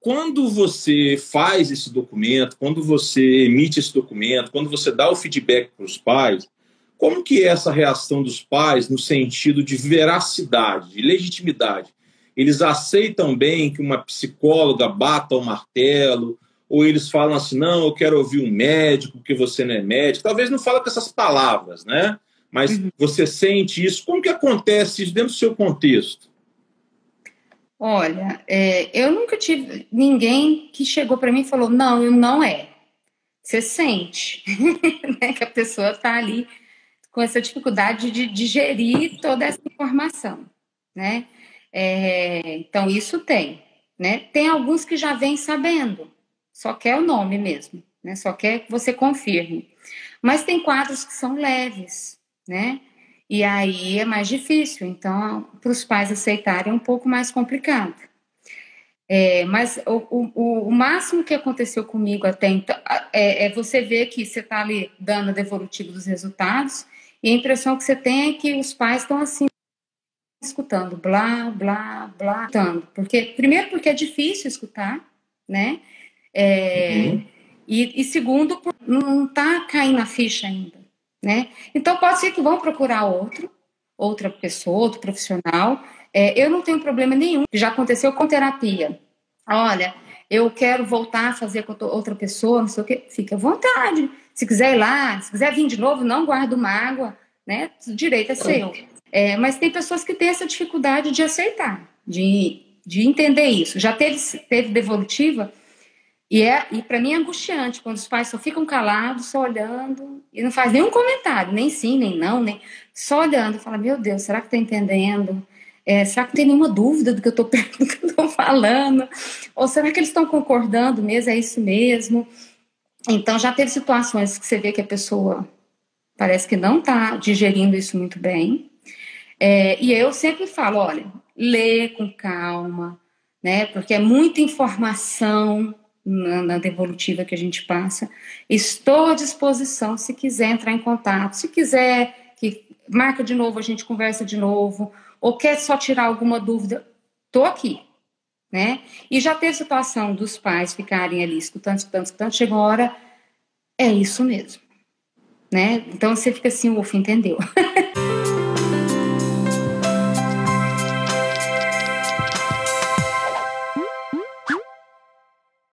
quando você faz esse documento, quando você emite esse documento, quando você dá o feedback para os pais, como que é essa reação dos pais no sentido de veracidade, de legitimidade? Eles aceitam bem que uma psicóloga bata o martelo, ou eles falam assim, não, eu quero ouvir um médico, porque você não é médico. Talvez não fala com essas palavras, né? Mas uhum. você sente isso. Como que acontece isso dentro do seu contexto? Olha, é, eu nunca tive ninguém que chegou para mim e falou, não, não é. Você sente né, que a pessoa está ali com essa dificuldade de digerir toda essa informação, né? É, então, isso tem, né? Tem alguns que já vêm sabendo, só quer o nome mesmo, né? Só quer que você confirme. Mas tem quadros que são leves, né? E aí é mais difícil, então, para os pais aceitarem é um pouco mais complicado. É, mas o, o, o, máximo que aconteceu comigo até então é, é você ver que você está ali dando devolutivo dos resultados e a impressão que você tem é que os pais estão assim escutando blá blá blá escutando porque primeiro porque é difícil escutar né é, uhum. e, e, segundo não está caindo a ficha ainda né? Então pode ser que vão procurar outro, outra pessoa, outro profissional. É, eu não tenho problema nenhum. Já aconteceu com terapia. Olha, eu quero voltar a fazer com outra pessoa, não sei o quê. Fique à vontade. Se quiser ir lá, se quiser vir de novo, não guardo mágoa, né? O direito é seu. É, mas tem pessoas que têm essa dificuldade de aceitar, de, de entender isso. Já teve, teve devolutiva e, é, e para mim é angustiante quando os pais só ficam calados, só olhando, e não faz nenhum comentário, nem sim, nem não, nem só olhando. Fala, meu Deus, será que está entendendo? É, será que tem nenhuma dúvida do que eu estou falando? Ou será que eles estão concordando mesmo? É isso mesmo? Então já teve situações que você vê que a pessoa parece que não está digerindo isso muito bem. É, e eu sempre falo, olha, lê com calma, né? Porque é muita informação na, na, devolutiva que a gente passa. Estou à disposição se quiser entrar em contato, se quiser que marca de novo, a gente conversa de novo, ou quer só tirar alguma dúvida, estou aqui. Né? E já teve situação dos pais ficarem ali escutando, escutando, escutando, chegou a hora, é isso mesmo. Né? Então você fica assim, o UF entendeu.